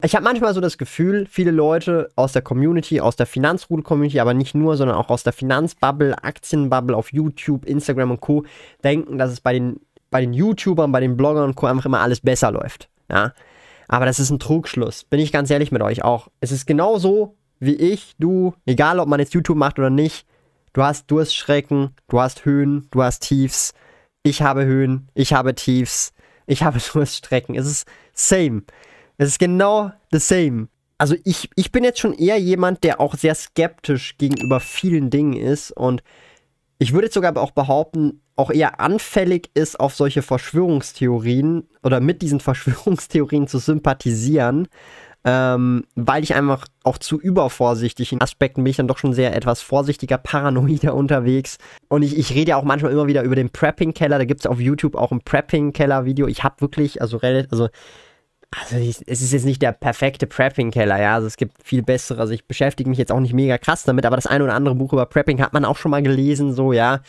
Ich habe manchmal so das Gefühl, viele Leute aus der Community, aus der Finanzrudel-Community, aber nicht nur, sondern auch aus der Finanzbubble, Aktienbubble auf YouTube, Instagram und Co. denken, dass es bei den, bei den YouTubern, bei den Bloggern und Co. einfach immer alles besser läuft. Ja. Aber das ist ein Trugschluss. Bin ich ganz ehrlich mit euch auch. Es ist genauso wie ich, du, egal ob man jetzt YouTube macht oder nicht. Du hast Durstschrecken, du hast Höhen, du hast Tiefs. Ich habe Höhen, ich habe Tiefs, ich habe Durststrecken. Es ist same. Es ist genau the same. Also ich, ich bin jetzt schon eher jemand, der auch sehr skeptisch gegenüber vielen Dingen ist und ich würde jetzt sogar auch behaupten, auch eher anfällig ist auf solche Verschwörungstheorien oder mit diesen Verschwörungstheorien zu sympathisieren, ähm, weil ich einfach auch zu übervorsichtig in Aspekten bin ich dann doch schon sehr etwas vorsichtiger, paranoider unterwegs. Und ich, ich rede ja auch manchmal immer wieder über den Prepping-Keller. Da gibt es auf YouTube auch ein Prepping-Keller-Video. Ich habe wirklich, also relativ, also also es ist jetzt nicht der perfekte Prepping-Keller, ja. Also es gibt viel bessere. Also ich beschäftige mich jetzt auch nicht mega krass damit, aber das ein oder andere Buch über Prepping hat man auch schon mal gelesen, so, ja.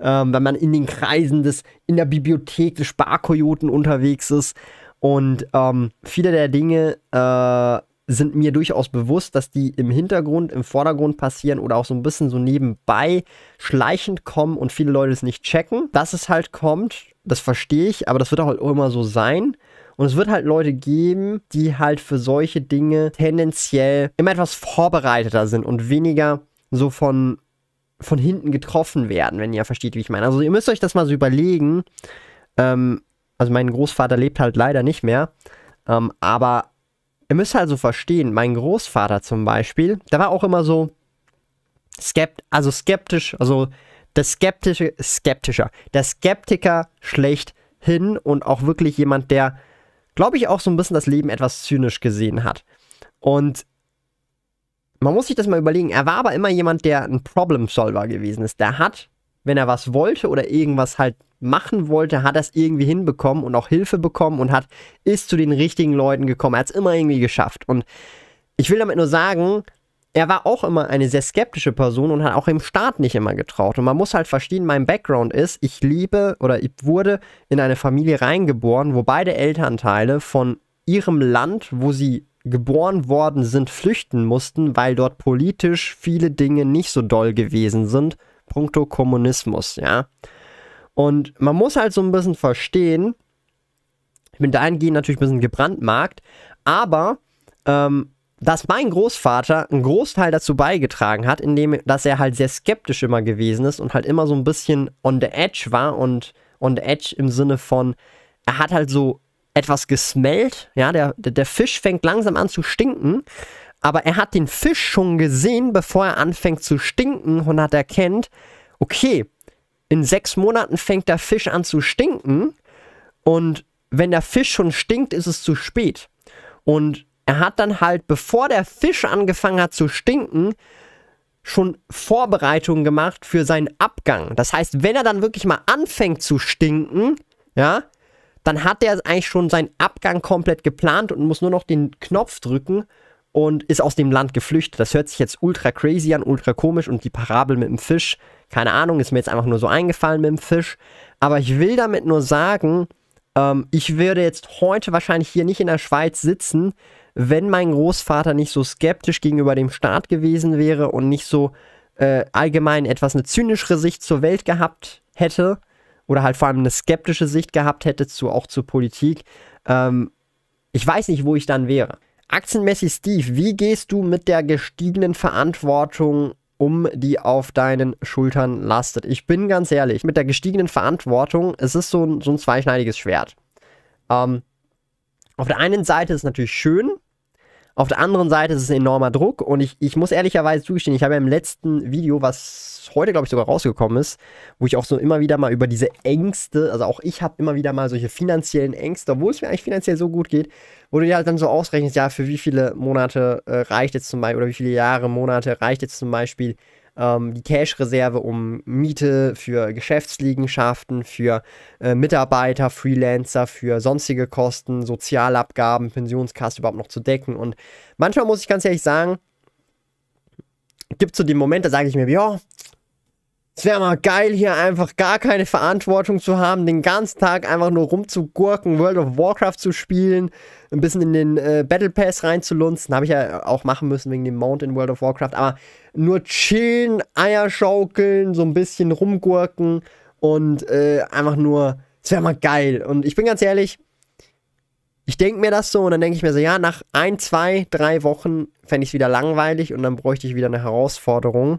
Ähm, wenn man in den Kreisen des, in der Bibliothek des Sparkojoten unterwegs ist. Und ähm, viele der Dinge äh, sind mir durchaus bewusst, dass die im Hintergrund, im Vordergrund passieren oder auch so ein bisschen so nebenbei schleichend kommen und viele Leute es nicht checken. Dass es halt kommt, das verstehe ich, aber das wird auch immer so sein. Und es wird halt Leute geben, die halt für solche Dinge tendenziell immer etwas vorbereiteter sind und weniger so von, von hinten getroffen werden, wenn ihr versteht, wie ich meine. Also ihr müsst euch das mal so überlegen. Ähm, also mein Großvater lebt halt leider nicht mehr. Ähm, aber ihr müsst halt so verstehen, mein Großvater zum Beispiel, der war auch immer so skept also skeptisch, also der skeptische, skeptischer, der Skeptiker schlechthin und auch wirklich jemand, der glaube ich, auch so ein bisschen das Leben etwas zynisch gesehen hat. Und man muss sich das mal überlegen. Er war aber immer jemand, der ein Problem-Solver gewesen ist. Der hat, wenn er was wollte oder irgendwas halt machen wollte, hat er es irgendwie hinbekommen und auch Hilfe bekommen und hat, ist zu den richtigen Leuten gekommen. Er hat es immer irgendwie geschafft. Und ich will damit nur sagen, er war auch immer eine sehr skeptische Person und hat auch im Staat nicht immer getraut. Und man muss halt verstehen, mein Background ist, ich liebe oder ich wurde in eine Familie reingeboren, wo beide Elternteile von ihrem Land, wo sie geboren worden sind, flüchten mussten, weil dort politisch viele Dinge nicht so doll gewesen sind. Punkto Kommunismus, ja. Und man muss halt so ein bisschen verstehen, ich bin dahingehend natürlich ein bisschen gebrandmarkt, aber ähm, dass mein Großvater einen Großteil dazu beigetragen hat, indem dass er halt sehr skeptisch immer gewesen ist und halt immer so ein bisschen on the edge war und on the edge im Sinne von, er hat halt so etwas gesmellt, ja, der, der Fisch fängt langsam an zu stinken, aber er hat den Fisch schon gesehen, bevor er anfängt zu stinken und hat erkennt, okay, in sechs Monaten fängt der Fisch an zu stinken und wenn der Fisch schon stinkt, ist es zu spät. Und er hat dann halt, bevor der Fisch angefangen hat zu stinken, schon Vorbereitungen gemacht für seinen Abgang. Das heißt, wenn er dann wirklich mal anfängt zu stinken, ja, dann hat er eigentlich schon seinen Abgang komplett geplant und muss nur noch den Knopf drücken und ist aus dem Land geflüchtet. Das hört sich jetzt ultra crazy an, ultra komisch und die Parabel mit dem Fisch, keine Ahnung, ist mir jetzt einfach nur so eingefallen mit dem Fisch. Aber ich will damit nur sagen, ähm, ich würde jetzt heute wahrscheinlich hier nicht in der Schweiz sitzen, wenn mein Großvater nicht so skeptisch gegenüber dem Staat gewesen wäre und nicht so äh, allgemein etwas eine zynischere Sicht zur Welt gehabt hätte oder halt vor allem eine skeptische Sicht gehabt hätte zu auch zur Politik, ähm, ich weiß nicht, wo ich dann wäre. Aktienmäßig Steve, wie gehst du mit der gestiegenen Verantwortung um, die auf deinen Schultern lastet? Ich bin ganz ehrlich, mit der gestiegenen Verantwortung, es ist so ein, so ein zweischneidiges Schwert. Ähm, auf der einen Seite ist es natürlich schön, Auf der anderen Seite ist es ein enormer Druck und ich, ich muss ehrlicherweise zugestehen, ich habe ja im letzten Video, was heute, glaube ich, sogar rausgekommen ist, wo ich auch so immer wieder mal über diese Ängste, also auch ich habe immer wieder mal solche finanziellen Ängste, obwohl es mir eigentlich finanziell so gut geht, wo du dir halt dann so ausrechnest, ja, für wie viele Monate äh, reicht jetzt zum Beispiel, oder wie viele Jahre, Monate reicht jetzt zum Beispiel ähm, die Cash-Reserve, um Miete für Geschäftsliegenschaften, für äh, Mitarbeiter, Freelancer, für sonstige Kosten, Sozialabgaben, Pensionskasse überhaupt noch zu decken. Und manchmal muss ich ganz ehrlich sagen, gibt es so den Moment, da sage ich mir, ja, es wäre mal geil, hier einfach gar keine Verantwortung zu haben, den ganzen Tag einfach nur rumzugurken, World of Warcraft zu spielen, ein bisschen in den äh, Battle Pass reinzulunzen. Habe ich ja auch machen müssen wegen dem Mount in World of Warcraft. Aber nur chillen, Eier schaukeln, so ein bisschen rumgurken und äh, einfach nur, es wäre mal geil. Und ich bin ganz ehrlich, ich denke mir das so und dann denke ich mir so, ja, nach ein, zwei, drei Wochen fände ich es wieder langweilig und dann bräuchte ich wieder eine Herausforderung.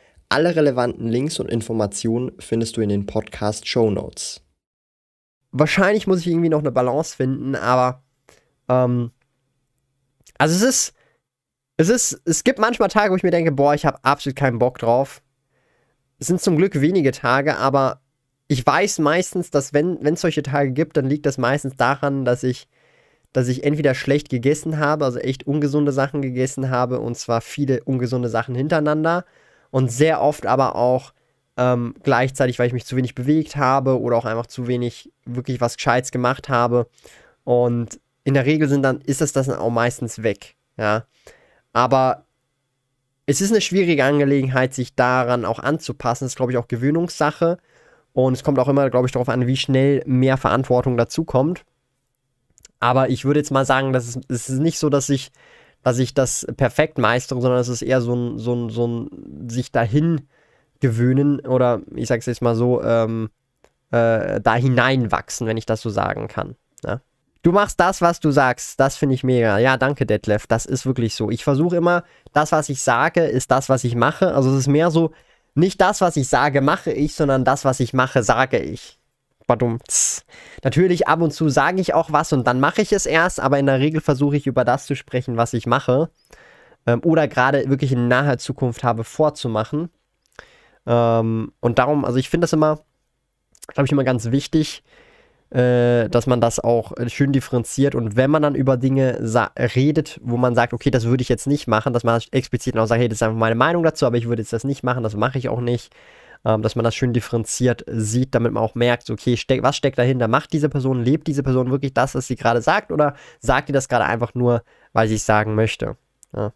Alle relevanten Links und Informationen findest du in den Podcast Show Notes. Wahrscheinlich muss ich irgendwie noch eine Balance finden, aber ähm, also es ist, es ist, es gibt manchmal Tage, wo ich mir denke, boah, ich habe absolut keinen Bock drauf. Es sind zum Glück wenige Tage, aber ich weiß meistens, dass wenn es solche Tage gibt, dann liegt das meistens daran, dass ich, dass ich entweder schlecht gegessen habe, also echt ungesunde Sachen gegessen habe, und zwar viele ungesunde Sachen hintereinander und sehr oft aber auch ähm, gleichzeitig, weil ich mich zu wenig bewegt habe oder auch einfach zu wenig wirklich was Gescheites gemacht habe. Und in der Regel sind dann, ist das dann auch meistens weg. Ja. Aber es ist eine schwierige Angelegenheit, sich daran auch anzupassen. Das ist, glaube ich, auch Gewöhnungssache. Und es kommt auch immer, glaube ich, darauf an, wie schnell mehr Verantwortung dazukommt. Aber ich würde jetzt mal sagen, dass es, es ist nicht so, dass ich dass ich das perfekt meistere, sondern es ist eher so ein, so ein, so ein sich dahin gewöhnen oder ich sag's jetzt mal so, ähm, äh, da hineinwachsen, wenn ich das so sagen kann. Ne? Du machst das, was du sagst. Das finde ich mega. Ja, danke, Detlef. Das ist wirklich so. Ich versuche immer, das, was ich sage, ist das, was ich mache. Also es ist mehr so, nicht das, was ich sage, mache ich, sondern das, was ich mache, sage ich. Badumts. Natürlich ab und zu sage ich auch was und dann mache ich es erst, aber in der Regel versuche ich über das zu sprechen, was ich mache. Ähm, oder gerade wirklich in naher Zukunft habe vorzumachen. Ähm, und darum, also ich finde das immer, glaube ich, immer ganz wichtig, äh, dass man das auch schön differenziert und wenn man dann über Dinge redet, wo man sagt, okay, das würde ich jetzt nicht machen, dass man explizit auch sagt, hey, das ist einfach meine Meinung dazu, aber ich würde jetzt das nicht machen, das mache ich auch nicht ähm, dass man das schön differenziert sieht, damit man auch merkt, okay, steck, was steckt dahinter? Macht diese Person, lebt diese Person wirklich das, was sie gerade sagt oder sagt die das gerade einfach nur, weil sie es sagen möchte? Ja.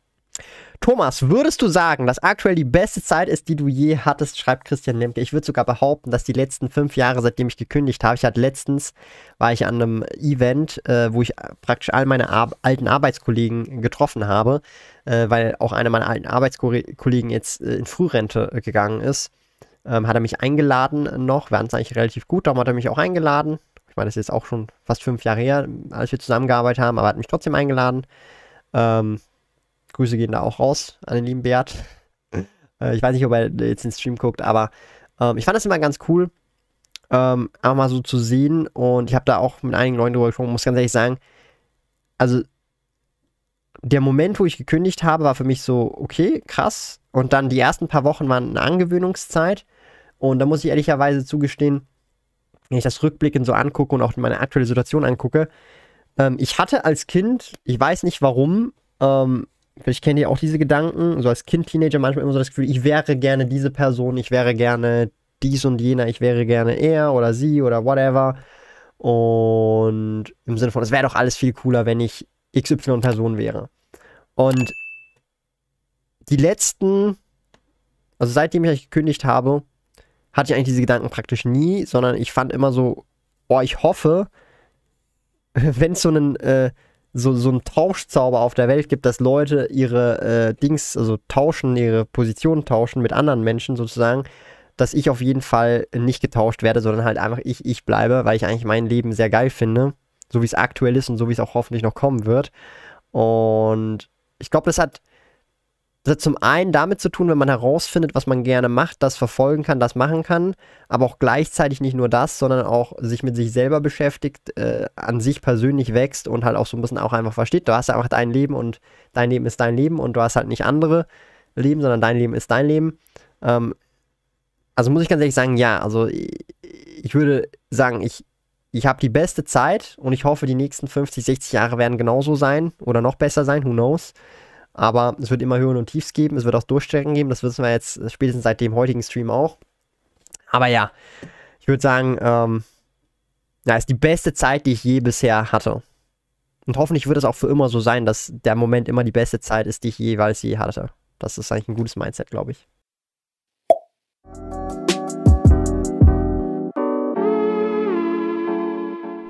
Thomas, würdest du sagen, dass aktuell die beste Zeit ist, die du je hattest, schreibt Christian Lemke. Ich würde sogar behaupten, dass die letzten fünf Jahre, seitdem ich gekündigt habe, ich hatte letztens, war ich an einem Event, äh, wo ich praktisch all meine Ar alten Arbeitskollegen getroffen habe, äh, weil auch einer meiner alten Arbeitskollegen jetzt äh, in Frührente gegangen ist ähm, hat er mich eingeladen noch. Wir hatten es eigentlich relativ gut, darum hat er mich auch eingeladen. Ich meine, das ist jetzt auch schon fast fünf Jahre her, als wir zusammengearbeitet haben, aber er hat mich trotzdem eingeladen. Ähm, Grüße gehen da auch raus an den lieben Bert. äh, ich weiß nicht, ob er jetzt ins Stream guckt, aber ähm, ich fand das immer ganz cool, ähm, einfach mal so zu sehen. Und ich habe da auch mit einigen Leuten drüber gesprochen, muss ganz ehrlich sagen, also der Moment, wo ich gekündigt habe, war für mich so, okay, krass. Und dann die ersten paar Wochen waren eine Angewöhnungszeit. Und da muss ich ehrlicherweise zugestehen, wenn ich das rückblickend so angucke und auch meine aktuelle Situation angucke, ähm, ich hatte als Kind, ich weiß nicht warum, ähm, ich kenne ja auch diese Gedanken, so als Kind, Teenager manchmal immer so das Gefühl, ich wäre gerne diese Person, ich wäre gerne dies und jener, ich wäre gerne er oder sie oder whatever. Und im Sinne von, es wäre doch alles viel cooler, wenn ich XY-Person wäre. Und die letzten, also seitdem ich gekündigt habe, hatte ich eigentlich diese Gedanken praktisch nie, sondern ich fand immer so, oh, ich hoffe, wenn es so einen, äh, so, so einen Tauschzauber auf der Welt gibt, dass Leute ihre äh, Dings, also tauschen, ihre Positionen tauschen mit anderen Menschen sozusagen, dass ich auf jeden Fall nicht getauscht werde, sondern halt einfach ich, ich bleibe, weil ich eigentlich mein Leben sehr geil finde, so wie es aktuell ist und so wie es auch hoffentlich noch kommen wird. Und ich glaube, das hat, das hat zum einen damit zu tun, wenn man herausfindet, was man gerne macht, das verfolgen kann, das machen kann, aber auch gleichzeitig nicht nur das, sondern auch sich mit sich selber beschäftigt, äh, an sich persönlich wächst und halt auch so ein bisschen auch einfach versteht, du hast einfach dein Leben und dein Leben ist dein Leben und du hast halt nicht andere Leben, sondern dein Leben ist dein Leben. Ähm, also muss ich ganz ehrlich sagen, ja, also ich würde sagen, ich, ich habe die beste Zeit und ich hoffe, die nächsten 50, 60 Jahre werden genauso sein oder noch besser sein, who knows. Aber es wird immer Höhen und Tiefs geben, es wird auch Durchstrecken geben, das wissen wir jetzt spätestens seit dem heutigen Stream auch. Aber ja, ich würde sagen, ähm, ja, ist die beste Zeit, die ich je bisher hatte. Und hoffentlich wird es auch für immer so sein, dass der Moment immer die beste Zeit ist, die ich jeweils je hatte. Das ist eigentlich ein gutes Mindset, glaube ich.